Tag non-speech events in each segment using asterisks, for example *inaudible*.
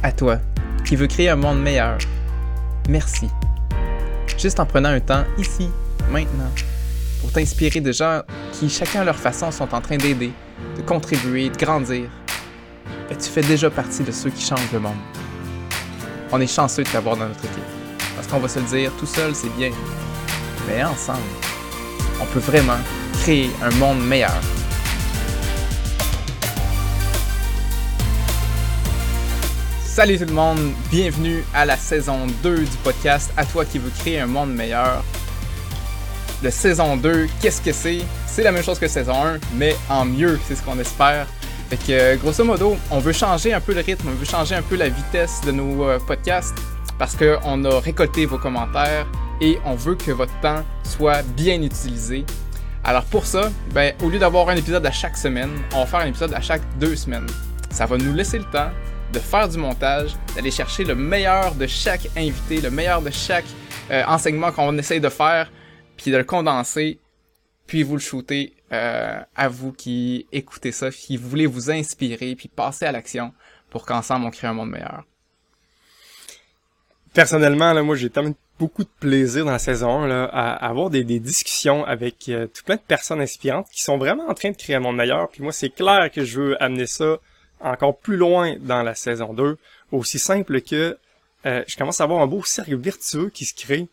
À toi, qui veux créer un monde meilleur, merci. Juste en prenant un temps ici, maintenant, pour t'inspirer de gens qui, chacun à leur façon, sont en train d'aider, de contribuer, de grandir, ben, tu fais déjà partie de ceux qui changent le monde. On est chanceux de t'avoir dans notre équipe. Parce qu'on va se le dire, tout seul, c'est bien. Mais ensemble, on peut vraiment créer un monde meilleur. Salut tout le monde, bienvenue à la saison 2 du podcast À toi qui veux créer un monde meilleur. Le saison 2, qu'est-ce que c'est? C'est la même chose que saison 1, mais en mieux, c'est ce qu'on espère. Fait que grosso modo, on veut changer un peu le rythme, on veut changer un peu la vitesse de nos euh, podcasts parce qu'on a récolté vos commentaires et on veut que votre temps soit bien utilisé. Alors pour ça, ben, au lieu d'avoir un épisode à chaque semaine, on va faire un épisode à chaque deux semaines. Ça va nous laisser le temps de faire du montage, d'aller chercher le meilleur de chaque invité, le meilleur de chaque euh, enseignement qu'on essaye de faire, puis de le condenser, puis vous le shooter euh, à vous qui écoutez ça, qui voulez vous inspirer, puis passer à l'action pour qu'ensemble on crée un monde meilleur. Personnellement, là, moi j'ai tellement beaucoup de plaisir dans la saison là, à, avoir des, discussions avec euh, tout plein de personnes inspirantes qui sont vraiment en train de créer un monde meilleur. Puis moi, c'est clair que je veux amener ça encore plus loin dans la saison 2, aussi simple que euh, je commence à avoir un beau cercle vertueux qui se crée.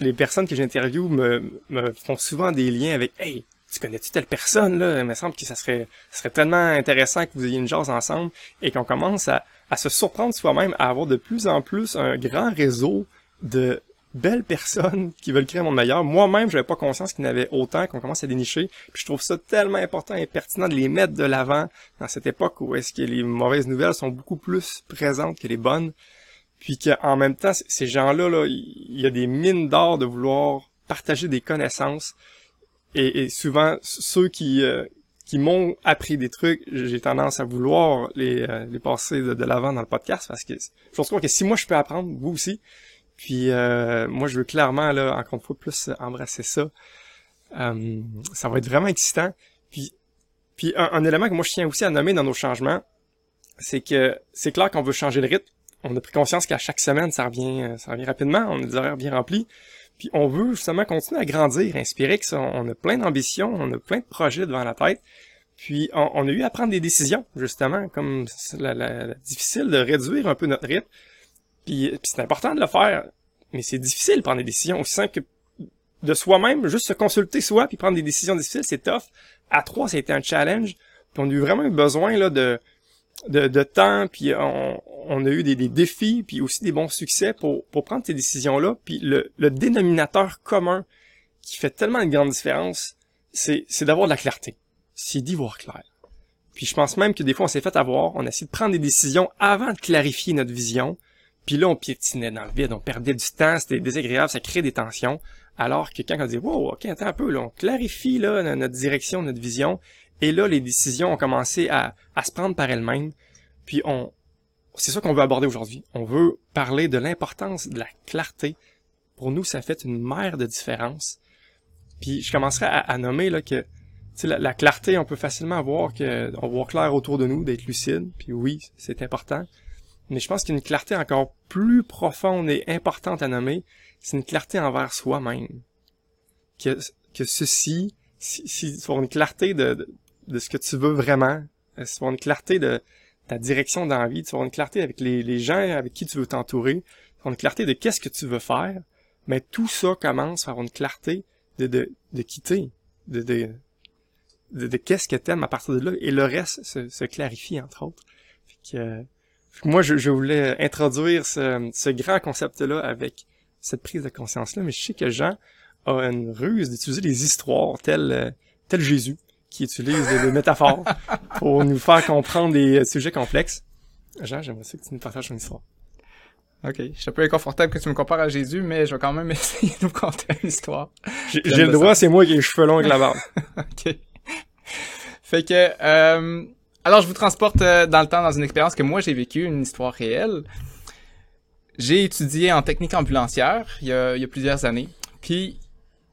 Les personnes que j'interviewe me, font souvent des liens avec Hey, tu connais-tu telle personne là? Il me semble que ça serait, ça serait tellement intéressant que vous ayez une chose ensemble et qu'on commence à, à se surprendre soi-même, à avoir de plus en plus un grand réseau de belles personnes qui veulent créer un monde meilleur. Moi-même, j'avais pas conscience qu'il y en avait autant qu'on commence à dénicher. Puis je trouve ça tellement important et pertinent de les mettre de l'avant dans cette époque où est-ce que les mauvaises nouvelles sont beaucoup plus présentes que les bonnes. Puis qu'en même temps, ces gens-là, là, il y a des mines d'or de vouloir partager des connaissances. Et, souvent, ceux qui, euh, qui m'ont appris des trucs, j'ai tendance à vouloir les, euh, les passer de, l'avant dans le podcast parce que je pense que si moi je peux apprendre, vous aussi, puis euh, moi, je veux clairement, là, encore une fois, plus embrasser ça. Euh, ça va être vraiment excitant. Puis, puis un, élément que moi, je tiens aussi à nommer dans nos changements, c'est que c'est clair qu'on veut changer le rythme. On a pris conscience qu'à chaque semaine, ça revient, ça revient rapidement. On a des horaires bien remplis. Puis on veut justement continuer à grandir, inspirer que ça. On a plein d'ambitions, on a plein de projets devant la tête. Puis on, a eu à prendre des décisions, justement, comme c'est la, difficile de réduire un peu notre rythme. Puis, c'est important de le faire, mais c'est difficile de prendre des décisions aussi simple que de soi-même, juste se consulter soi puis prendre des décisions difficiles, c'est tough. À trois, ça a été un challenge. Puis on a eu vraiment eu besoin là de de, de temps, puis on, on a eu des, des, défis, puis aussi des bons succès pour, pour prendre ces décisions-là. Puis le, le dénominateur commun qui fait tellement une grande différence, c'est, c'est d'avoir de la clarté. C'est d'y voir clair. Puis je pense même que des fois, on s'est fait avoir, on a essayé de prendre des décisions avant de clarifier notre vision, puis là, on piétinait dans le vide, on perdait du temps, c'était désagréable, ça crée des tensions. Alors que quand on dit, wow, ok, attends un peu, là, on clarifie là, notre direction, notre vision, et là, les décisions ont commencé à, à se prendre par elles-mêmes. Puis on, c'est ça qu'on veut aborder aujourd'hui. On veut parler de l'importance de la clarté. Pour nous, ça fait une mer de différence. Puis je commencerai à, nommer là que la, la clarté, on peut facilement voir que on voit clair autour de nous, d'être lucide. Puis oui, c'est important. Mais je pense qu'il y a une clarté encore plus profonde et importante à nommer, c'est une clarté envers soi-même. Que, que ceci, si, si une clarté de, de, ce que tu veux vraiment, euh, si tu une clarté de ta direction d'envie, tu vas une clarté avec les, les gens avec qui tu veux t'entourer, tu une clarté de qu'est-ce que tu veux faire, mais tout ça commence par une clarté de, de, de quitter, de, de, de, qu'est-ce que t'aimes à partir de là, et le reste se, se clarifie, entre autres. Fait que, moi, je, voulais introduire ce, grand concept-là avec cette prise de conscience-là, mais je sais que Jean a une ruse d'utiliser des histoires telles, tel Jésus, qui utilise des, métaphores *laughs* pour nous faire comprendre des sujets complexes. Jean, j'aimerais que tu nous partages une histoire. Ok, je suis un peu inconfortable que tu me compares à Jésus, mais je vais quand même *laughs* essayer de nous conter une histoire. J'ai le droit, c'est moi qui ai les cheveux longs avec la barbe. *laughs* ok. Fait que, euh, alors, je vous transporte euh, dans le temps dans une expérience que moi j'ai vécue, une histoire réelle. J'ai étudié en technique ambulancière il y a, plusieurs années. Puis,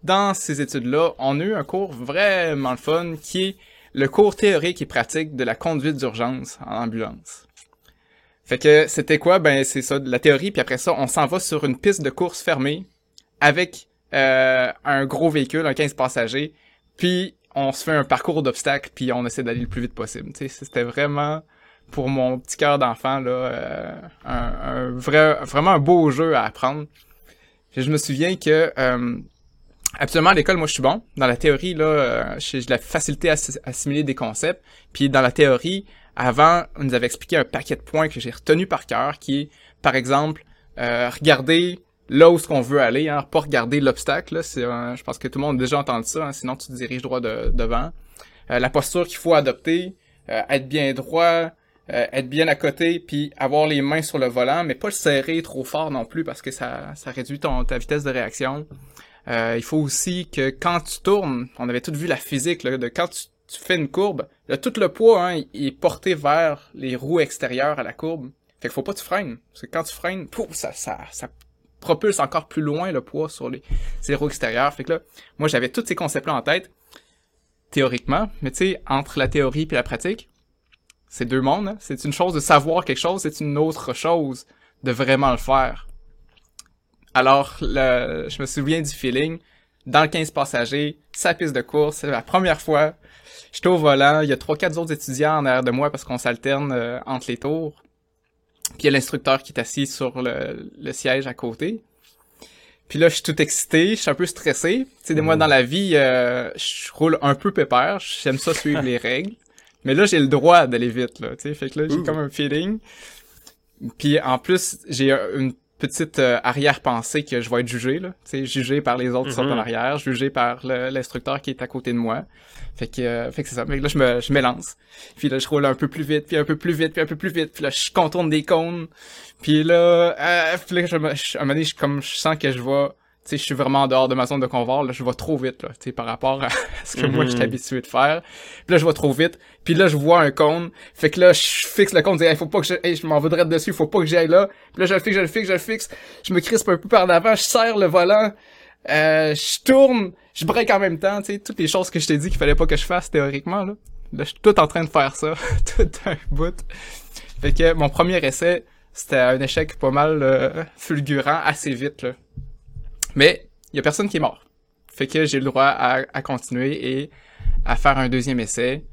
dans ces études-là, on a eu un cours vraiment le fun qui est le cours théorique et pratique de la conduite d'urgence en ambulance. Fait que c'était quoi? Ben c'est ça, de la théorie, puis après ça, on s'en va sur une piste de course fermée avec euh, un gros véhicule, un 15 passagers, puis on se fait un parcours d'obstacles, puis on essaie d'aller le plus vite possible. C'était vraiment, pour mon petit cœur d'enfant, là, euh, un, vrai, vraiment un beau jeu à apprendre. je me souviens que euh, Absolument, à l'école, moi, je suis bon. Dans la théorie, là, euh, j'ai la facilité à assimiler des concepts. Puis dans la théorie, avant, on nous avait expliqué un paquet de points que j'ai retenu par cœur, qui est, par exemple, euh, regarder là où ce qu'on veut aller, hein, pas regarder l'obstacle. C'est, je pense que tout le monde a déjà entendu ça, hein, sinon tu te diriges droit devant. Euh, la posture qu'il faut adopter, euh, être bien droit, être bien à côté, puis avoir les mains sur le volant, mais pas le serrer trop fort non plus parce que ça, ça réduit ton, ta vitesse de réaction. il faut aussi que quand tu tournes, on avait tout vu la physique, de quand tu tu fais une courbe, tout le poids hein, est porté vers les roues extérieures à la courbe. Fait qu'il faut pas que tu freines. Parce que quand tu freines, pouf, ça propulse encore plus loin le poids sur les, roues extérieures. Fait que là, moi j'avais tous ces concepts-là en tête, théoriquement, mais tu sais, entre la théorie et la pratique, c'est deux mondes. Hein. C'est une chose de savoir quelque chose, c'est une autre chose de vraiment le faire. Alors, je me souviens du feeling, dans le 15 passagers, sa piste de course, c'est la première fois J'étais au volant, il y a trois quatre autres étudiants en arrière de moi parce qu'on s'alterne euh, entre les tours. Puis il y a l'instructeur qui est assis sur le, siège à côté. Puis là, je suis tout excité, je suis un peu stressé. Tu sais, moi, dans la vie, euh, je roule un peu pépère, j'aime ça suivre les *laughs* règles. Mais là, j'ai le droit d'aller vite, là, tu sais. Fait que là, j'ai comme un feeling. Puis en plus, j'ai une petite euh, arrière-pensée que je vais être jugé, là. Tu sais, jugé par les autres qui sont en mhm. arrière, jugé par l'instructeur qui est à côté de moi. Fait que, euh, fait que c'est ça. Mais là, je me, je m'élance. Puis là, je roule un peu plus vite, puis un peu plus vite, puis un peu plus vite. Puis là, je contourne des cônes. Puis là, euh, puis là je, je, à un moment donné, je, comme je sens que je vais je suis vraiment dehors de ma zone de confort, là, je vais trop vite, là, par rapport à *laughs* ce que moi, je suis mhm. habitué de faire. Puis là, je vais trop vite, puis là, je vois un cône, fait que là, je fixe le cône, je dis, faut pas que je, je m'en voudrais dessus, faut pas que j'aille là. Puis là, je le fixe, je le fixe, je le fixe, je me crispe un peu par l'avant, je serre le volant, euh, je tourne, je break en même temps, tu sais, toutes les choses que je t'ai dit qu'il fallait pas que je fasse théoriquement, là. Là, je suis tout en train de faire ça, *laughs* tout un bout. Fait que mon premier essai, c'était un échec pas mal euh, fulgurant, assez vite, là. Mais il y a personne qui est mort. Fait que j'ai le droit à, continuer et à faire un deuxième essai.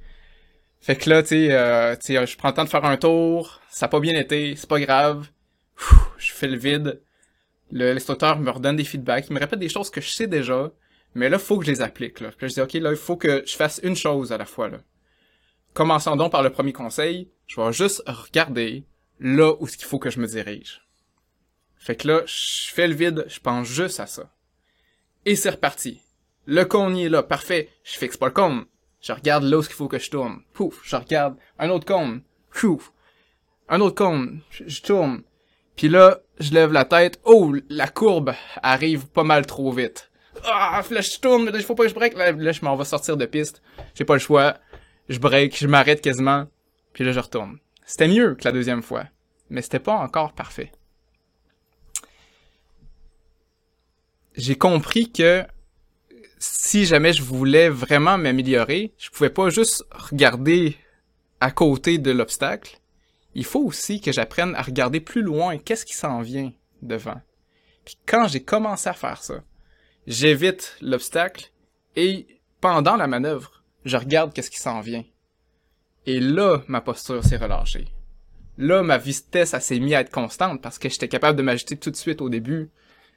Fait que là, tu sais, euh, je prends le temps de faire un tour, ça n'a pas bien été, c'est pas grave. je fais le vide. L'instructeur me redonne des feedbacks, il me répète des choses que je sais déjà, mais là, faut que je les applique. Là. Je dis, OK, là, il faut que je fasse une chose à la fois. Là. Commençons donc par le premier conseil. Je vais juste regarder là où il faut que je me dirige. Fait que là, je fais le vide, je pense juste à ça. Et c'est reparti. Le cône est là, parfait. Je fixe pas le cône. Je regarde là où il faut que je tourne. Pouf, je regarde un autre cône. Pouf. Un autre cône. Je, tourne. Puis là, je lève la tête. Oh, la courbe arrive pas mal trop vite. Ah, là, je tourne, il faut pas que je break. Là, là je m'en vais sortir de piste. J'ai pas le choix. Je break, je m'arrête quasiment. Puis là, je retourne. C'était mieux que la deuxième fois. Mais c'était pas encore parfait. J'ai compris que si jamais je voulais vraiment m'améliorer, je pouvais pas juste regarder à côté de l'obstacle. Il faut aussi que j'apprenne à regarder plus loin qu'est-ce qui s'en vient devant. Puis quand j'ai commencé à faire ça, j'évite l'obstacle et pendant la manœuvre, je regarde qu'est-ce qui s'en vient. Et là, ma posture s'est relâchée. Là, ma vitesse s'est mise à être constante parce que j'étais capable de m'ajouter tout de suite au début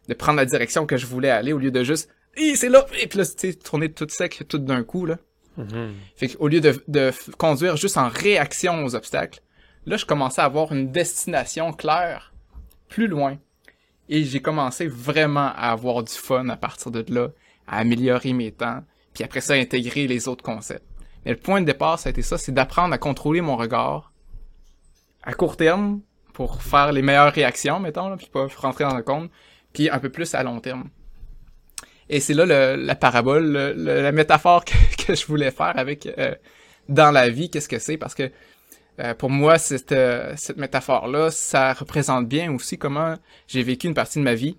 de prendre la direction que je voulais aller au lieu de juste c'est là et puis là tu sais tourner tout sec tout d'un coup là. Mm-hmm. Fait qu'au lieu de, de conduire juste en réaction aux obstacles, là je commençais à avoir une destination claire plus loin et j'ai commencé vraiment à avoir du fun à partir de là, à améliorer mes temps, puis après ça à intégrer les autres concepts. Mais le point de départ ça a été ça, c'est d'apprendre à contrôler mon regard à court terme pour faire les meilleures réactions mettons là, puis pas rentrer dans le compte, puis un peu plus à long terme. Et c'est là le, la parabole, la métaphore *laughs* que, je voulais faire avec euh, dans la vie, qu'est-ce que c'est, parce que euh, pour moi, cette, euh, cette métaphore-là, ça représente bien aussi comment j'ai vécu une partie de ma vie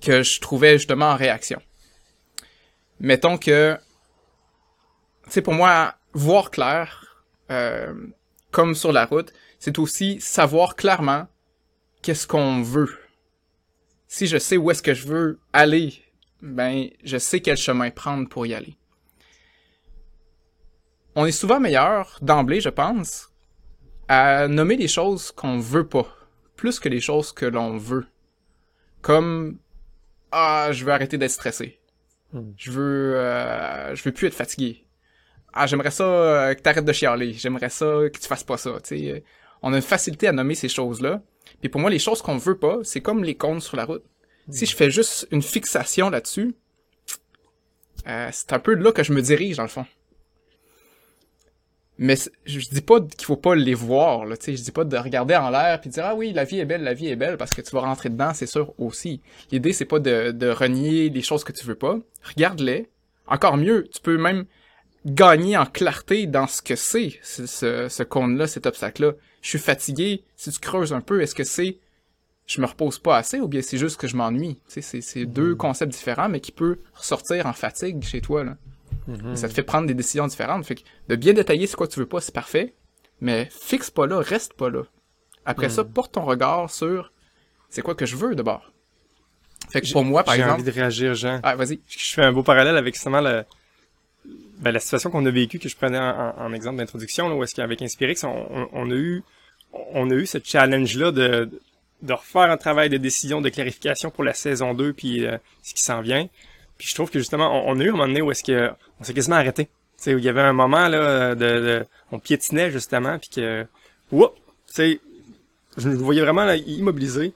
que je trouvais justement en réaction. Mettons que, sais, pour moi, voir clair, comme sur la route, c'est aussi savoir clairement qu'est-ce qu'on veut. Si je sais où est-ce que je veux aller, ben, je sais quel chemin prendre pour y aller. On est souvent meilleur d'emblée, je pense, à nommer les choses qu'on veut pas, plus que les choses que l'on veut. Comme ah, je veux arrêter d'être stressé. Hmm. Je veux euh, je veux plus être fatigué. Ah, j'aimerais ça euh, que t'arrêtes de chialer. J'aimerais ça que tu fasses pas ça, tu sais. On a une facilité à nommer ces choses-là. Puis pour moi, les choses qu'on veut pas, c'est comme les cônes sur la route. Si je fais juste une fixation là-dessus, euh, c'est un peu là que je me dirige, dans le fond. Mais je dis pas qu'il faut pas les voir, là. Je dis pas de regarder en l'air puis de dire, ah oui, la vie est belle, la vie est belle, parce que tu vas rentrer dedans, c'est sûr, aussi. L'idée, c'est pas de, de renier les choses que tu veux pas. Regarde-les. Encore mieux, tu peux même gagner en clarté dans ce que c'est, ce, ce, ce cône-là, cet obstacle-là. Je suis fatigué. Si tu creuses un peu, est-ce que c'est je me repose pas assez ou bien c'est juste que je m'ennuie? C'est, deux concepts différents, mais qui peut ressortir en fatigue chez toi, là. Mhm. Ça te fait prendre des décisions différentes. Fait que de bien détailler c'est quoi tu veux pas, c'est parfait. Mais fixe pas là, reste pas là. Après ça, porte ton regard sur c'est quoi que je veux d'abord. Fait que pour moi, par J'ai exemple. envie de réagir, Jean. Ah, vas-y. Je fais un beau parallèle avec justement le, ben, la situation qu'on a vécue que je prenais en, en- exemple d'introduction, où est-ce qu'avec Inspirix, on, on, on a eu, on a eu ce challenge-là de, de refaire un travail de décision, de clarification pour la saison 2 puis euh, ce qui s'en vient. Puis je trouve que justement, on, on a eu un moment donné où est-ce que on s'est quasiment arrêté. Sais, il y avait un moment là de, de on piétinait justement puis que whoop, tu je me voyais vraiment là, immobilisé.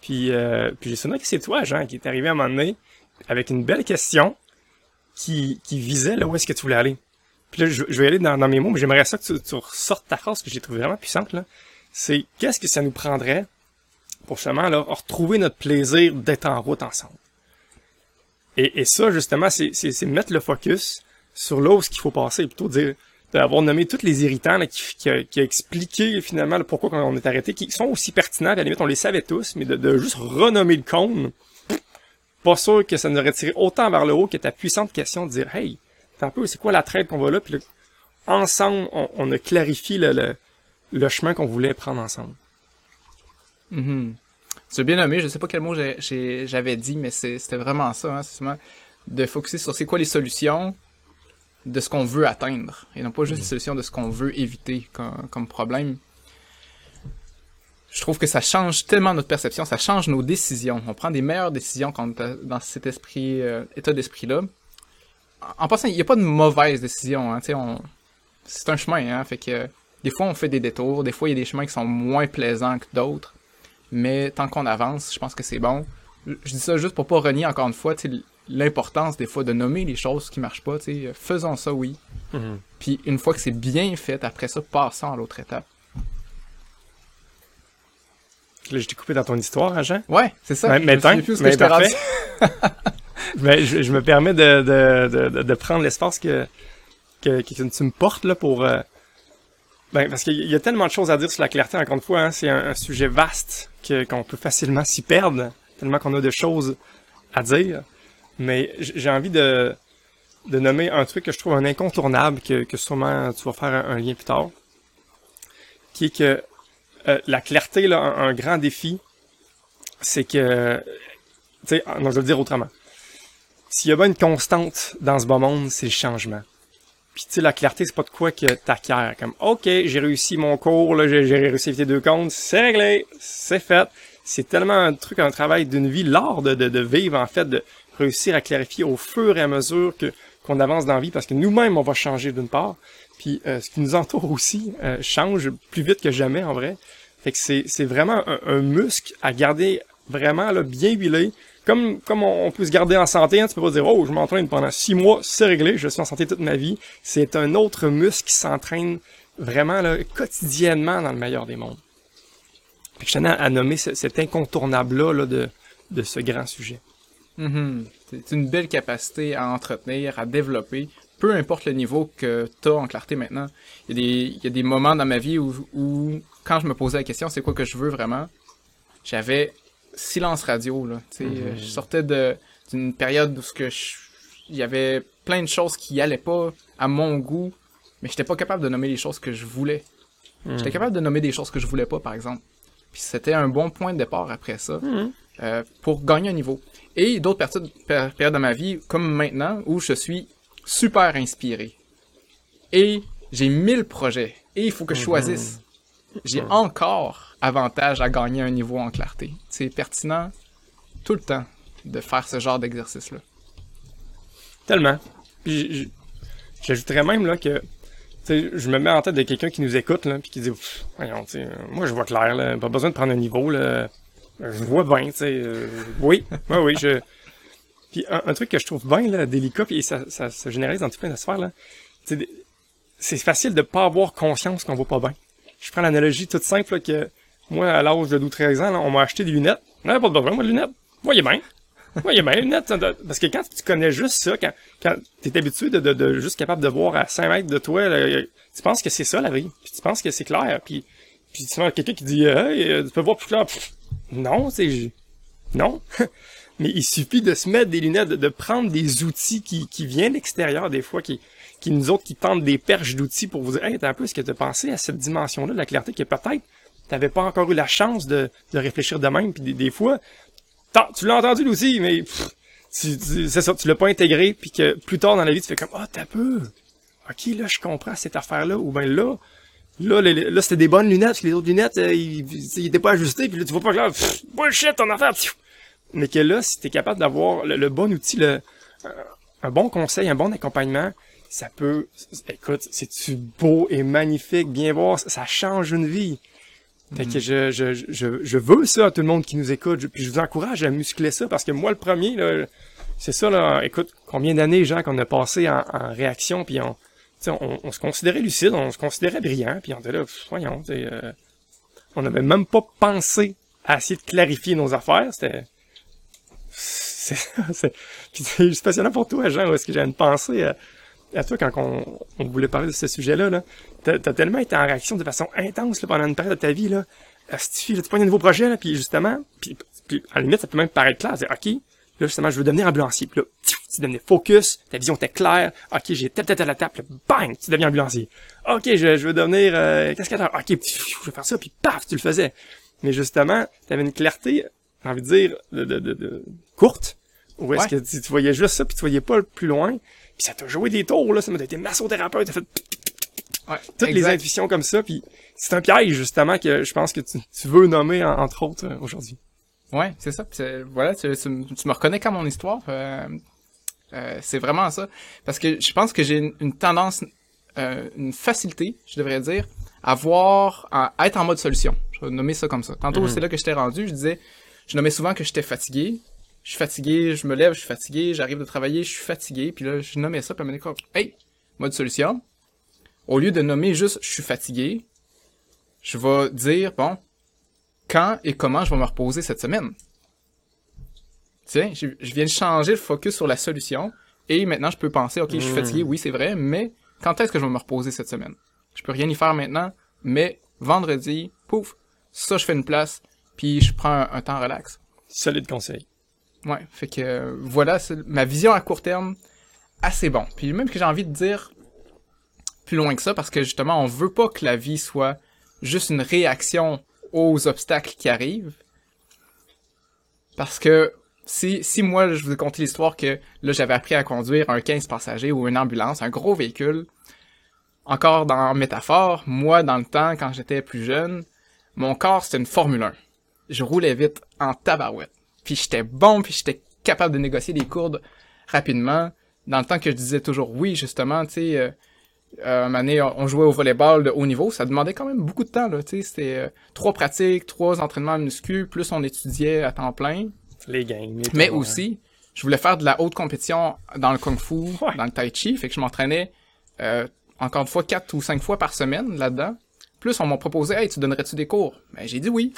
Puis euh, puis j'ai souvenir que c'est toi, Jean, qui est arrivé à un moment donné avec une belle question qui, qui visait là où est-ce que tu voulais aller. Puis là, je, je vais aller dans, dans mes mots, mais j'aimerais ça que tu, tu ressortes ta phrase que j'ai trouvée vraiment puissante là. C'est qu'est-ce que ça nous prendrait pour justement là retrouver notre plaisir d'être en route ensemble. Et, et ça justement, c'est, mettre le focus sur là où ce qu'il faut passer, plutôt dire d'avoir nommé tous les irritants là, qui, qui, a, qui a expliqué finalement le pourquoi on est arrêté, qui sont aussi pertinents, à la limite on les savait tous, mais de, de juste renommer le cône, pas sûr que ça nous aurait tiré autant vers le haut que ta puissante question de dire Hey, un peu, c'est quoi la traite qu'on va là? Puis là, ensemble, on, on a clarifié le, le, le chemin qu'on voulait prendre ensemble. Tu as bien nommé, je sais pas quel mot j'avais dit, mais c'est- c'était vraiment ça, hein, c'est de focuser sur c'est quoi les solutions de ce qu'on veut atteindre, et non pas juste les solutions de ce qu'on veut éviter comme, comme problème. Je trouve que ça change tellement notre perception, ça change nos décisions. On prend des meilleures décisions quand on est dans cet esprit, euh, état d'esprit-là. En, en passant, il n'y a pas de mauvaise décision, hein, on... c'est un chemin, hein, fait que des fois on fait des détours, des fois il y a des chemins qui sont moins plaisants que d'autres mais tant qu'on avance, je pense que c'est bon. Je dis ça juste pour pas renier encore une fois l'importance des fois de nommer les choses qui marchent pas. sais. Faisons ça, oui. Puis une fois que c'est bien fait, après ça, passons à l'autre étape. Là, je t'ai coupé dans ton histoire, hein, Jean. Ouais, c'est ça. Ouais, Je mais me souviens tant- plus où ce mais que je. *laughs* Mais je, je me permets de, de, de, prendre l'espace que, que, que tu me portes là pour... euh, ben, parce qu'il y a tellement de choses à dire sur la clarté, encore une fois, hein, c'est un, un sujet vaste que, qu'on peut facilement s'y perdre, tellement qu'on a de choses à dire. Mais j'ai envie de, de nommer un truc que je trouve un incontournable, que, que sûrement tu vas faire un, un lien plus tard, qui est que euh, la clarté, là, un, grand défi, c'est que, tu sais, non, je vais le dire autrement. S'il y a bien une constante dans ce bas monde, c'est le changement. Puis tu sais, la clarté, c'est pas de quoi que t'acquiers. Comme, OK, j'ai réussi mon cours, là, j'ai, réussi à éviter deux comptes, c'est réglé, c'est fait. C'est tellement un truc, un travail d'une vie, l'art de, de, de vivre, en fait, de réussir à clarifier au fur et à mesure que qu'on avance dans la vie, parce que nous-mêmes, on va changer d'une part. Puis euh, ce qui nous entoure aussi euh, change plus vite que jamais, en vrai. Fait que c'est, vraiment un, un muscle à garder vraiment là, bien huilé. Comme, comme on, peut se garder en santé, hein, tu peux pas dire Oh, je m'entraîne pendant six mois, c'est réglé, je suis en santé toute ma vie. C'est un autre muscle qui s'entraîne vraiment là, quotidiennement dans le meilleur des mondes. Fait que je tenais à, à nommer ce- cet incontournable-là là, de, de ce grand sujet. Mhm. C'est une belle capacité à entretenir, à développer, peu importe le niveau que tu as en clarté maintenant. Il y, a des, il y a des moments dans ma vie où, où, quand je me posais la question, c'est quoi que je veux vraiment, j'avais silence radio. Là, euh, Je sortais d'une période où il y avait plein de choses qui allaient pas à mon goût, mais j'étais pas capable de nommer les choses que je voulais. Mhm. J'étais capable de nommer des choses que je voulais pas, par exemple. Puis c'était un bon point de départ après ça Mhm. euh, pour gagner un niveau. Et d'autres périodes de ma vie, comme maintenant, où je suis super inspiré. Et j'ai 1000 projets. Et il faut que je choisisse. J'ai encore avantage à gagner un niveau en clarté. C'est pertinent tout le temps de faire ce genre d'exercice-là. Tellement. Puis j'ajouterais même là que je me mets en tête de quelqu'un qui nous écoute là, puis qui dit voyons, euh, moi je vois clair là, pas besoin de prendre un niveau là, je vois bien, tu sais, euh, oui, *laughs* oui, oui, je. Puis un, un truc que je trouve bien là, délicat, puis ça, ça se généralise dans tout plein de sphères là, c'est facile de pas avoir conscience qu'on voit pas bien. Je prends l'analogie toute simple là, que moi à l'âge de 12-13 ans, là, on m'a acheté des lunettes, j'avais pas de besoin moi de lunettes, voyez bien. A bien les lunettes. Parce que quand tu connais juste ça, quand, quand t'es habitué de, de, de juste capable de voir à 5 mètres de toi, là, tu penses que c'est ça la vie. Puis tu penses que c'est clair. Puis, puis tu vois quelqu'un qui dit Hey, euh, tu peux voir plus clair. Non, c'est. Non. *laughs* Mais il suffit de se mettre des lunettes, de, de prendre des outils qui, qui viennent de l'extérieur des fois, qui, qui nous autres qui tentent des perches d'outils pour vous dire Hey, t'as un peu ce que t'as pensé à cette dimension-là de la clarté que peut-être t'avais pas encore eu la chance de, de réfléchir de même. Puis des, des fois, tu l'as entendu l'outil, mais pff, tu- tu- c'est ça, tu l'as pas intégré, puis que plus tard dans la vie, tu fais comme, ah, t'as peu. Ok, là, je comprends cette affaire-là, ou ben là, là, là, c'était des bonnes lunettes, que les autres lunettes, euh, ils, ils étaient pas ajustés, puis là, tu vois pas clair, pff, bullshit, ton affaire, pfiou. Mais que là, si t'es capable d'avoir le, bon outil, le, un bon conseil, un bon accompagnement, ça peut, écoute, c'est-tu beau et magnifique, bien voir, ça, ça change une vie. Fait que je, je, je, je veux ça à tout le monde qui nous écoute. Je- Puis je vous encourage à muscler ça parce que moi, le premier, là, c'est ça, là. Écoute, combien d'années, Jean, qu'on a passé en, en réaction, puis on, tu sais, on, on se considérait lucide, on se considérait brillant, puis on était là, voyons, tu sais, euh, on n'avait même pas pensé à essayer de clarifier nos affaires. C'était. C'est *laughs* c'est- c'est passionnant pour toi, Jean, est-ce que j'ai une pensée à, à toi quand on, on voulait parler de ce sujet-là. Là. T'as, t'as tellement été en réaction de façon intense là, pendant une période de ta vie. Là. Astifi, là, tu prends un nouveau projet, là, puis justement, puis, puis à la limite, ça peut même paraître clair. C'est OK, là, justement, je veux devenir ambulancier. Puis là, tu devenais focus, ta vision était claire. OK, j'ai telle, telle, telle étape, là, bang, tu deviens ambulancier. OK, je, je veux devenir euh, cascadeur. OK, je veux faire ça, puis paf, tu le faisais. Mais justement, t'avais une clarté, j'ai envie de dire, de, de, de, de- courte, où est-ce Ouais. que tu, tu voyais juste ça, puis tu voyais pas le plus loin. Puis ça t'a joué des tours, là, ça m'a été massothérapeute, t'as fait Ouais, toutes les intuitions comme ça, puis c'est un piège, justement, que je pense que tu, tu veux nommer, en- entre autres, euh, aujourd'hui. Ouais, c'est ça. C'est- voilà, tu, tu me- tu me reconnais comme mon histoire. euh, euh, c'est vraiment ça. Parce que je pense que j'ai une, une tendance, une facilité, je devrais dire, à voir, à être en mode solution. Je vais nommer ça comme ça. Tantôt, Mhm. c'est là que j'étais rendu. Je disais, je nommais souvent que j'étais fatigué. Je suis fatigué, je me lève, je suis fatigué, j'arrive de travailler, je suis fatigué. Puis là, je nommais ça, puis elle me dit, hey, mode solution. Au lieu de nommer juste je suis fatigué, je vais dire, bon, quand et comment je vais me reposer cette semaine. Tiens, je, je viens de changer le focus sur la solution et maintenant je peux penser, ok, je suis Mm. fatigué, oui c'est vrai, mais quand est-ce que je vais me reposer cette semaine? Je peux rien y faire maintenant, mais vendredi, pouf, ça je fais une place, puis je prends un, un temps relax. Solide conseil. Ouais, fait que voilà, ma vision à court terme, assez bon. Puis même que j'ai envie de dire plus loin que ça, parce que justement, on veut pas que la vie soit juste une réaction aux obstacles qui arrivent. Parce que si, si moi, je vous ai conté l'histoire que là, j'avais appris à conduire un 15 passagers ou une ambulance, un gros véhicule, encore dans métaphore, moi, dans le temps, quand j'étais plus jeune, mon corps, c'était une Formule 1. Je roulais vite en tabarouette puis j'étais bon, puis j'étais capable de négocier des courdes rapidement. Dans le temps que je disais toujours oui, justement, tu sais, euh, euh, donné, on jouait au volleyball de haut niveau, ça demandait quand même beaucoup de temps, là, tu sais, c'était euh, trois pratiques, trois entraînements à muscu, plus on étudiait à temps plein. Les games. les Mais aussi, je voulais faire de la haute compétition dans le kung fu, Ouais. dans le tai chi, fait que je m'entraînais euh, encore une fois quatre ou cinq fois par semaine là-dedans. Plus on m'a proposé, hey, tu donnerais-tu des cours? Ben j'ai dit oui.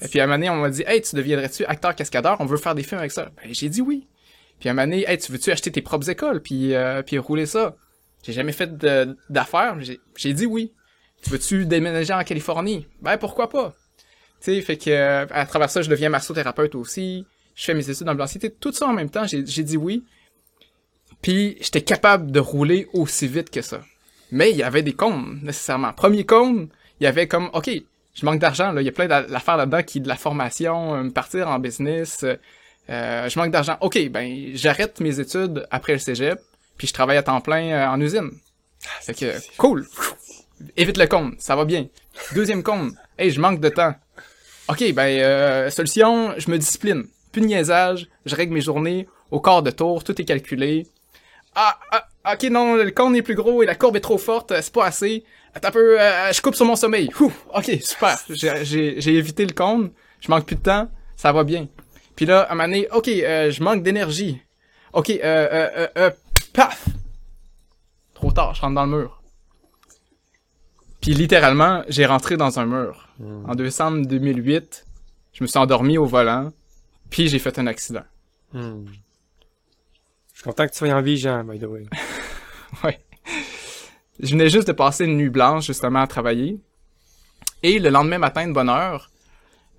Et puis à un moment on m'a dit, hey, tu deviendrais-tu acteur cascadeur? On veut faire des films avec ça. Ben j'ai dit oui. Puis à un moment donné, hey, tu veux-tu acheter tes propres écoles? Puis euh, puis rouler ça J'ai jamais fait d'affaires, j'ai- dit oui. Tu veux-tu déménager en Californie? Ben pourquoi pas? Tu sais, fait que à travers ça, je deviens massothérapeute aussi. Je fais mes études en blancité. Tout ça en même temps, j'ai j'ai dit oui. Puis j'étais capable de rouler aussi vite que ça. Mais il y avait des cônes, nécessairement. Premier cône, il y avait comme, OK, je manque d'argent, là, il y a plein d'affaires là-dedans qui de la formation, euh, partir en business, euh, je manque d'argent. OK, ben j'arrête mes études après le cégep, puis je travaille à temps plein euh, en usine. C'est que, cool, évite le compte, ça va bien. Deuxième compte, hey, je manque de temps. OK, ben, euh, solution, je me discipline. Plus de niaisage, je règle mes journées au quart de tour, tout est calculé. Ah, ah ok, non, le compte est plus gros et la courbe est trop forte, c'est pas assez. Attends un peu, euh, je coupe sur mon sommeil. Ouh, ok, super. J'ai évité le compte, je manque plus de temps, ça va bien. Puis là, à un moment donné, ok, euh, je manque d'énergie. Ok, euh, euh, euh, euh, paf! Trop tard, je rentre dans le mur. Puis littéralement, j'ai rentré dans un mur. En décembre 2008, je me suis endormi au volant, puis j'ai fait un accident. Hmm. Je suis content que tu sois en vie, Jean, by the way. *laughs* ouais. Je venais juste de passer une nuit blanche, justement, à travailler. Et le lendemain matin, de bonne heure,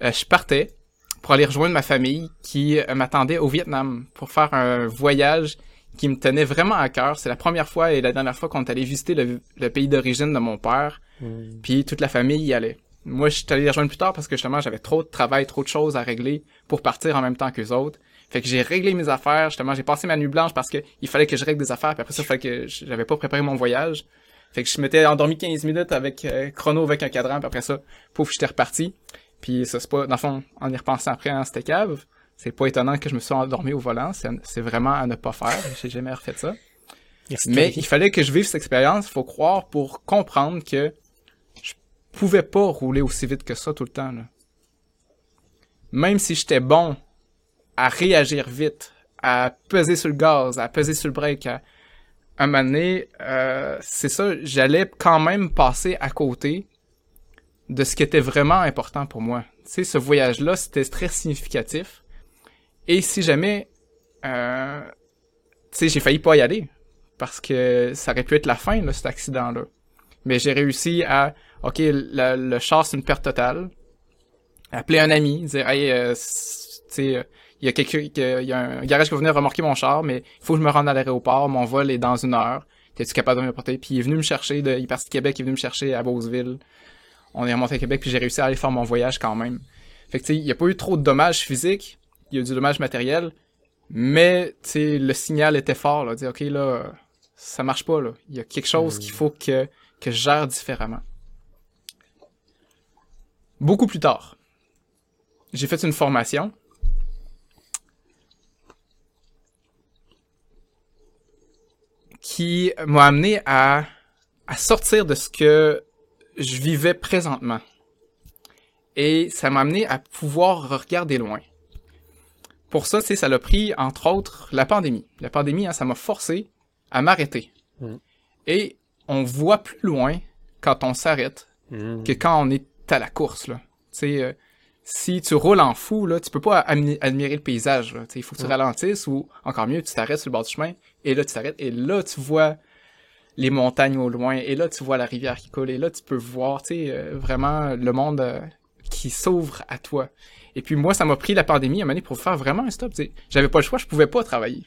euh, je partais pour aller rejoindre ma famille qui euh, m'attendait au Vietnam pour faire un voyage qui me tenait vraiment à cœur. C'est la première fois et la dernière fois qu'on est allé visiter le, le pays d'origine de mon père. Hmm. Puis toute la famille y allait. Moi, je suis allé les rejoindre plus tard parce que justement, j'avais trop de travail, trop de choses à régler pour partir en même temps que les autres. Fait que j'ai réglé mes affaires, justement, j'ai passé ma nuit blanche parce que il fallait que je règle des affaires, puis après ça, il fallait que j'avais pas préparé mon voyage. Fait que je m'étais endormi 15 minutes avec euh, chrono avec un cadran, puis après ça, pouf, j'étais reparti. Puis ça, c'est pas, dans le fond, en y repensant après, hein, c'était cave. C'est pas étonnant que je me sois endormi au volant, c'est vraiment à ne pas faire, j'ai jamais refait ça. Merci, Mais il fallait que je vive cette expérience, faut croire, pour comprendre que je pouvais pas rouler aussi vite que ça tout le temps. Là. Même si j'étais bon à réagir vite, à peser sur le gaz, à peser sur le break, à un moment donné, euh, c'est ça, j'allais quand même passer à côté de ce qui était vraiment important pour moi. Tu sais, ce voyage-là, c'était très significatif. Et si jamais, euh, tu sais, j'ai failli pas y aller parce que ça aurait pu être la fin, là, cet accident-là. Mais j'ai réussi à, ok, le, le c'est une perte totale. Appeler un ami, dire, hey, euh, tu sais, euh, il y a quelqu'un, il y a un garage qui va venir remorquer mon char, mais il faut que je me rende à l'aéroport, mon vol est dans une heure. T'es-tu capable de me porter? Puis il est venu me chercher, de, il est parti de Québec, il est venu me chercher à Beauceville. On est remonté à Québec, puis j'ai réussi à aller faire mon voyage quand même. Fait que, tu sais, il y a pas eu trop de dommages physiques, il y a eu du dommage matériel, mais, tu sais, le signal était fort, là, dire, ok, là, ça marche pas, là. Il y a quelque chose Mm. qu'il faut que, que je gère différemment. Beaucoup plus tard, j'ai fait une formation. Qui m'a amené à, à sortir de ce que je vivais présentement. Et ça m'a amené à pouvoir regarder loin. Pour ça, c'est ça l'a pris, entre autres, la pandémie. La pandémie, hein, ça m'a forcé à m'arrêter. Mm. Et on voit plus loin quand on s'arrête Hmm. que quand on est à la course, là. Euh, si tu roules en fou, là, tu peux pas admirer le paysage, là. Il faut que tu Ouais. ralentisses ou, encore mieux, tu t'arrêtes sur le bord du chemin et là, tu t'arrêtes et là, tu vois les montagnes au loin et là, tu vois la rivière qui coule et là, tu peux voir, tu sais, euh, vraiment le monde euh, qui s'ouvre à toi. Et puis moi, ça m'a pris la pandémie à un moment donné pour faire vraiment un stop, tu sais. J'avais pas le choix, je pouvais pas travailler.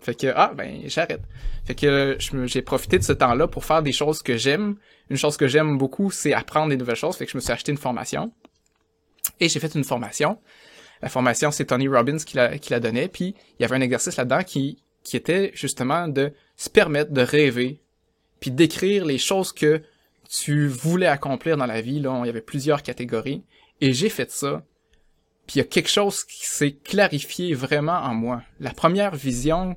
Fait que, ah, ben, j'arrête. Fait que j'ai profité de ce temps-là pour faire des choses que j'aime. Une chose que j'aime beaucoup, c'est apprendre des nouvelles choses. Fait que je me suis acheté une formation. Et j'ai fait une formation. La formation, c'est Tony Robbins qui la, qui la donnait. Puis, il y avait un exercice là-dedans qui, qui était justement de se permettre de rêver. Puis d'écrire les choses que tu voulais accomplir dans la vie. Là, il y avait plusieurs catégories. Et j'ai fait ça. Puis il y a quelque chose qui s'est clarifié vraiment en moi. La première vision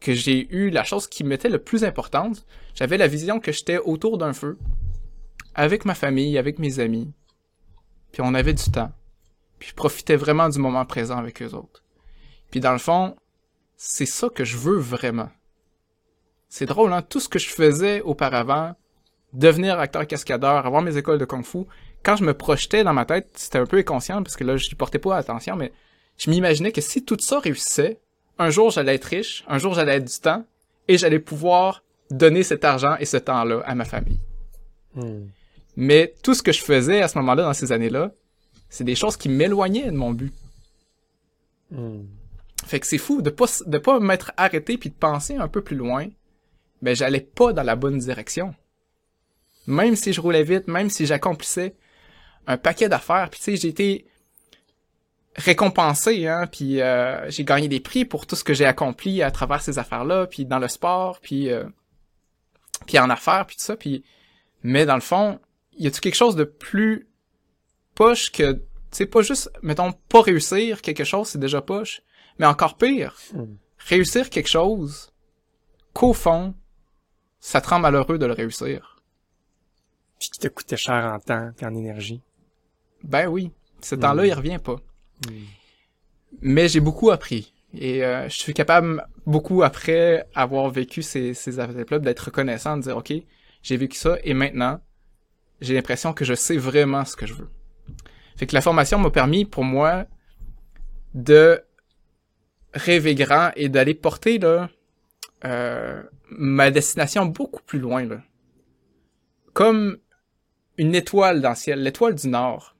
que j'ai eue, la chose qui m'était le plus importante, j'avais la vision que j'étais autour d'un feu, avec ma famille, avec mes amis, puis on avait du temps, puis je profitais vraiment du moment présent avec eux autres. Puis dans le fond, c'est ça que je veux vraiment. C'est drôle, hein? Tout ce que je faisais auparavant, devenir acteur cascadeur, avoir mes écoles de kung-fu, quand je me projetais dans ma tête, c'était un peu inconscient, parce que là, je n'y portais pas attention, mais je m'imaginais que si tout ça réussissait, un jour j'allais être riche, un jour j'allais être du temps, et j'allais pouvoir donner cet argent et ce temps-là à ma famille. Hmm. Mais tout ce que je faisais à ce moment-là, dans ces années-là, c'est des choses qui m'éloignaient de mon but. Hmm. Fait que c'est fou de pas de pas m'être arrêté puis de penser un peu plus loin. Ben j'allais pas dans la bonne direction. Même si je roulais vite, même si j'accomplissais un paquet d'affaires, puis tu sais, j'ai été récompensé, hein, puis euh, j'ai gagné des prix pour tout ce que j'ai accompli à travers ces affaires-là, puis dans le sport, puis euh, puis en affaires, puis tout ça, puis mais dans le fond, y a-tu quelque chose de plus poche que, tu sais, pas juste, mettons, pas réussir quelque chose, c'est déjà poche, mais encore pire, Mm. réussir quelque chose qu'au fond, ça te rend malheureux de le réussir. Puis qui te coûtait cher en temps et en énergie. Ben oui, ce temps-là, Mm. il revient pas. Mais j'ai beaucoup appris. Et euh, je suis capable, beaucoup après avoir vécu ces, ces étapes-là, d'être reconnaissant, de dire, OK, j'ai vécu ça, et maintenant, j'ai l'impression que je sais vraiment ce que je veux. Fait que la formation m'a permis, pour moi, de rêver grand et d'aller porter, là, euh, ma destination beaucoup plus loin, là. Comme une étoile dans le ciel, l'étoile du Nord.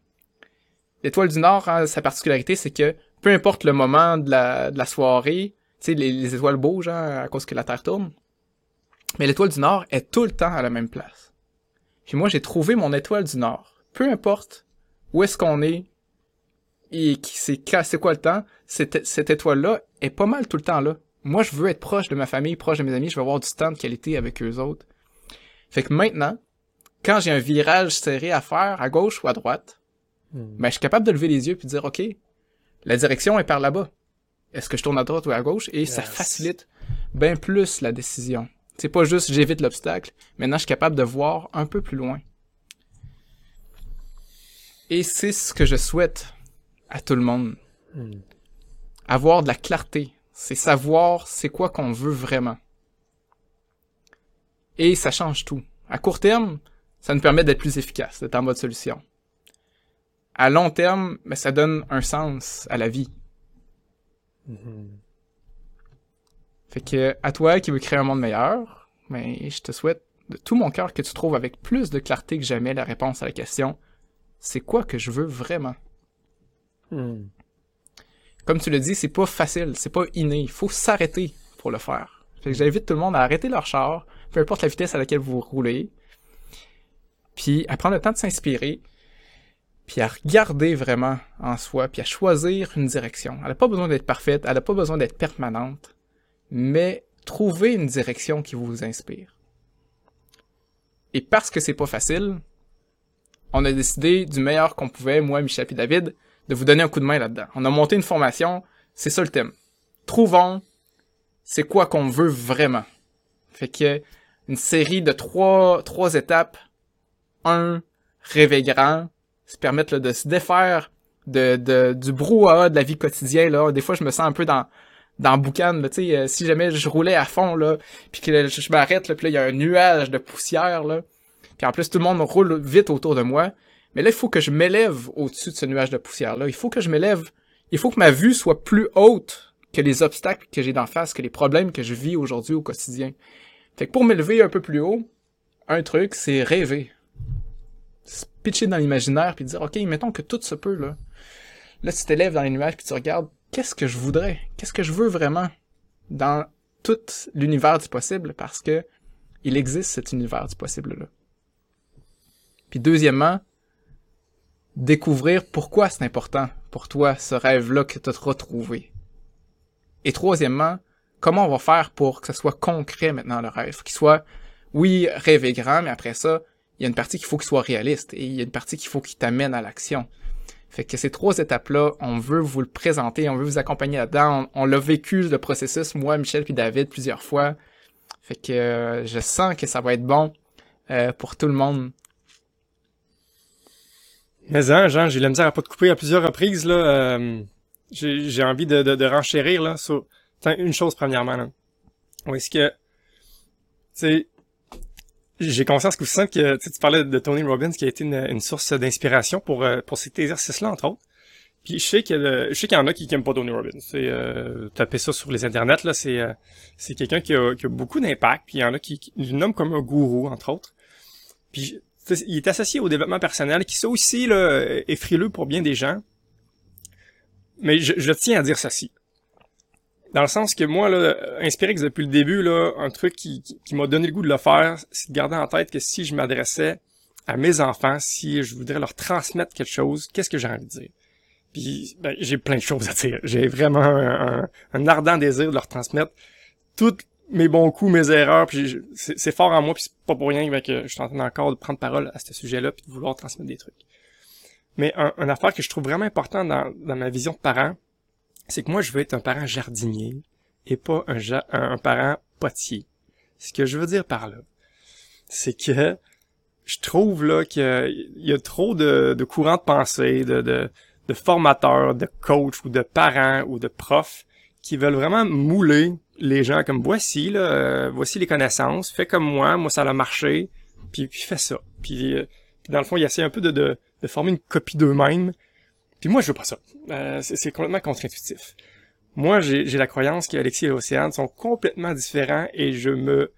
L'étoile du Nord, hein, sa particularité, c'est que peu importe le moment de la, de la soirée, les, les étoiles bougent hein, à cause que la Terre tourne, mais l'étoile du Nord est tout le temps à la même place. Puis moi, j'ai trouvé mon étoile du Nord. Peu importe où est-ce qu'on est et qui c'est quoi le temps, cette, cette étoile-là est pas mal tout le temps là. Moi, je veux être proche de ma famille, proche de mes amis, je veux avoir du temps de qualité avec eux autres. Fait que maintenant, quand j'ai un virage serré à faire, à gauche ou à droite, Mm. ben, je suis capable de lever les yeux puis de dire, OK, la direction est par là-bas. Est-ce que je tourne à droite ou à gauche? Et ça facilite bien plus la décision. C'est pas juste j'évite l'obstacle. Maintenant, je suis capable de voir un peu plus loin. Et c'est ce que je souhaite à tout le monde. Mm. Avoir de la clarté. C'est savoir c'est quoi qu'on veut vraiment. Et ça change tout. À court terme, ça nous permet d'être plus efficace, d'être en mode solution. À long terme, ben, ça donne un sens à la vie. Mhm. Fait que, à toi qui veux créer un monde meilleur, ben, je te souhaite de tout mon cœur que tu trouves avec plus de clarté que jamais la réponse à la question c'est quoi que je veux vraiment? Mm. Comme tu le dis, c'est pas facile, c'est pas inné, il faut s'arrêter pour le faire. Fait que j'invite tout le monde à arrêter leur char, peu importe la vitesse à laquelle vous roulez, puis à prendre le temps de s'inspirer, puis à regarder vraiment en soi, puis à choisir une direction. Elle n'a pas besoin d'être parfaite, elle n'a pas besoin d'être permanente, mais trouvez une direction qui vous inspire. Et parce que c'est pas facile, on a décidé du meilleur qu'on pouvait, moi, Michel et David, de vous donner un coup de main là-dedans. On a monté une formation, c'est ça le thème. Trouvons c'est quoi qu'on veut vraiment. Fait que une série de trois, trois étapes. Un, rêver grand, se permettre de se défaire de, de, du brouhaha de la vie quotidienne. Là. Des fois, je me sens un peu dans dans boucan, tu sais, euh, si jamais je roulais à fond, là, puis que je, m'arrête, là, puis là, il y a un nuage de poussière, là, puis en plus, tout le monde roule vite autour de moi, mais là, il faut que je m'élève au-dessus de ce nuage de poussière-là. Il faut que je m'élève. Il faut que ma vue soit plus haute que les obstacles que j'ai d'en face, que les problèmes que je vis aujourd'hui au quotidien. Fait que pour m'élever un peu plus haut, un truc, c'est rêver. Pitcher dans l'imaginaire puis dire, OK, mettons que tout se peut, là. Là, tu t'élèves dans les nuages puis tu regardes, qu'est-ce que je voudrais? Qu'est-ce que je veux vraiment dans tout l'univers du possible? Parce que il existe cet univers du possible-là. Puis deuxièmement, découvrir pourquoi c'est important pour toi, ce rêve-là que tu as retrouvé. Et troisièmement, comment on va faire pour que ce soit concret maintenant le rêve, qu'il soit, oui, rêver grand, mais après ça, il y a une partie qu'il faut qu'il soit réaliste et il y a une partie qu'il faut qu'il t'amène à l'action. Fait que ces trois étapes-là, on veut vous le présenter, on veut vous accompagner là-dedans. On, l'a vécu le processus, moi, Michel puis David, plusieurs fois. Fait que euh, je sens que ça va être bon euh, pour tout le monde. Mais hein, Jean, j'ai la misère à pas te couper à plusieurs reprises, là. euh, j'ai envie de, de, de renchérir, là, sur une chose premièrement, là. Où est-ce que, tu sais, j'ai conscience que vous que, tu parlais de Tony Robbins qui a été une, source d'inspiration pour, euh, pour cet exercice-là, entre autres. Puis je sais qu'il y en a qui n'aiment pas Tony Robbins. C'est euh, taper ça sur les internets là, c'est euh, c'est quelqu'un qui a, qui a beaucoup d'impact. Puis il y en a qui, qui le nomment comme un gourou entre autres. Puis il est associé au développement personnel, qui ça aussi là est frileux pour bien des gens. Mais je, je tiens à dire ceci. Dans le sens que moi, là, Inspirix, depuis le début, un truc qui, m'a donné le goût de le faire, c'est de garder en tête que si je m'adressais à mes enfants, si je voudrais leur transmettre quelque chose, qu'est-ce que j'ai envie de dire? Puis ben, j'ai plein de choses à dire. *laughs* J'ai vraiment un, ardent désir de leur transmettre tous mes bons coups, mes erreurs, puis c'est fort en moi, puis c'est pas pour rien que je suis en train encore de prendre parole à ce sujet-là, puis de vouloir transmettre des trucs. Mais un, affaire que je trouve vraiment important dans ma vision de parent, c'est que moi, je veux être un parent jardinier et pas un, un, parent potier. Ce que je veux dire par là, c'est que je trouve là qu'il y a trop de, de courants de pensée, de, de, de formateurs, de coachs ou de parents ou de profs qui veulent vraiment mouler les gens comme voici là, euh, voici les connaissances, fais comme moi, moi ça a marché, puis, fais ça. Puis, euh, dans le fond, ils essaient un peu de, de, de former une copie d'eux-mêmes. Puis moi, je veux pas ça. Euh, c'est complètement contre-intuitif. Moi, j'ai la croyance qu'Alexis et Océane sont complètement différents et je me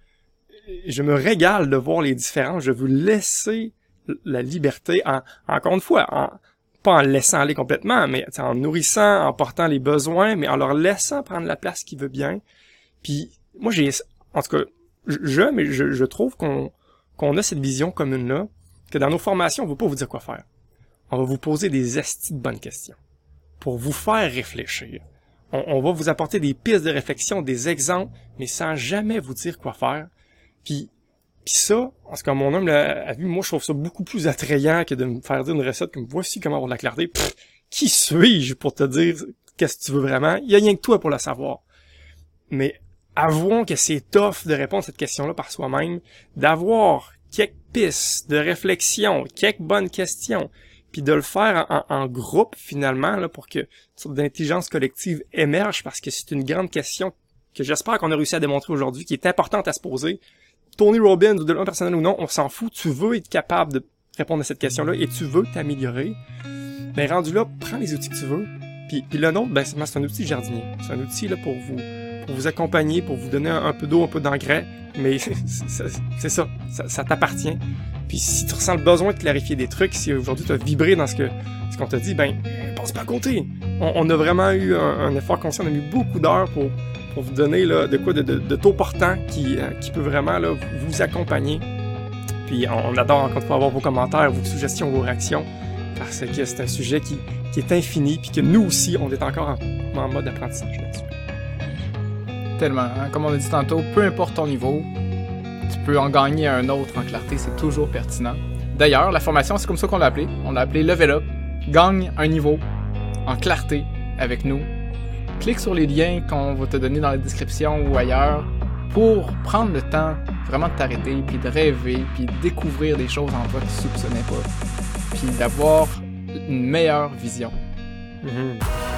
je me régale de voir les différences. Je veux laisser la liberté en, encore une fois, en, pas en laissant aller complètement, mais en nourrissant, en portant les besoins, mais en leur laissant prendre la place qu'ils veulent bien. Puis moi j'ai, en tout cas, je, mais je, je trouve qu'on qu'on a cette vision commune là, que dans nos formations on veut pas vous dire quoi faire. On va vous poser des estis de bonnes questions pour vous faire réfléchir. On, on va vous apporter des pistes de réflexion, des exemples, mais sans jamais vous dire quoi faire. Puis puis ça, parce que mon homme l'a vu, moi je trouve ça beaucoup plus attrayant que de me faire dire une recette comme voici comment avoir de la clarté. qui suis-je pour te dire qu'est-ce que tu veux vraiment? Il y a rien que toi pour le savoir. Mais avouons que c'est tough de répondre à cette question-là par soi-même, d'avoir quelques pistes de réflexion, quelques bonnes questions, puis de le faire en, groupe finalement là, pour que une sorte d'intelligence collective émerge parce que c'est une grande question que j'espère qu'on a réussi à démontrer aujourd'hui, qui est importante à se poser, Tony Robbins ou de l'homme personnel ou non, on s'en fout. Tu veux être capable de répondre à cette question-là et tu veux t'améliorer. Mais rendu là, prends les outils que tu veux. Puis, puis le nôtre, ben, c'est un outil jardinier. C'est un outil là, pour vous pour vous accompagner, pour vous donner un, peu d'eau, un peu d'engrais. Mais *laughs* c'est ça, ça, t'appartient. Puis si tu ressens le besoin de clarifier des trucs, si aujourd'hui tu as vibré dans ce que ce qu'on t'a dit, ben pense pas à côté. On, a vraiment eu un, effort conscient, on a mis beaucoup d'heures pour pour vous donner là, de quoi de, de, taux portant qui, euh, qui peut vraiment là, vous accompagner. Puis on, adore encore une fois avoir vos commentaires, vos suggestions, vos réactions, parce que c'est un sujet qui, qui, est infini, puis que nous aussi, on est encore en, mode apprentissage là-dessus. Tellement. Hein. Comme on a dit tantôt, peu importe ton niveau, tu peux en gagner un autre en clarté, c'est toujours pertinent. D'ailleurs, la formation, c'est comme ça qu'on l'a appelé. On l'a appelé Level Up. Gagne un niveau en clarté avec nous clique sur les liens qu'on va te donner dans la description ou ailleurs pour prendre le temps vraiment de t'arrêter, puis de rêver, puis de découvrir des choses en toi que tu soupçonnais pas, puis d'avoir une meilleure vision. Mm-hmm.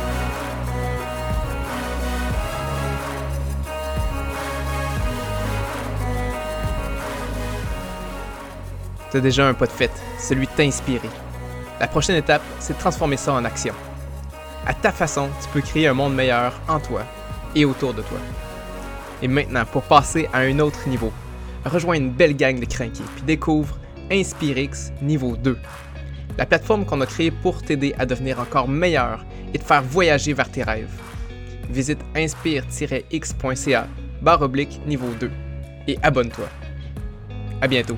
As déjà un pas de fait, celui de t'inspirer. La prochaine étape, c'est de transformer ça en action. À ta façon, tu peux créer un monde meilleur en toi et autour de toi. Et maintenant, pour passer à un autre niveau, rejoins une belle gang de crinqués puis découvre Inspirix niveau 2. La plateforme qu'on a créée pour t'aider à devenir encore meilleur et te faire voyager vers tes rêves. Visite inspire-x.ca barre oblique niveau 2 et abonne-toi. À bientôt.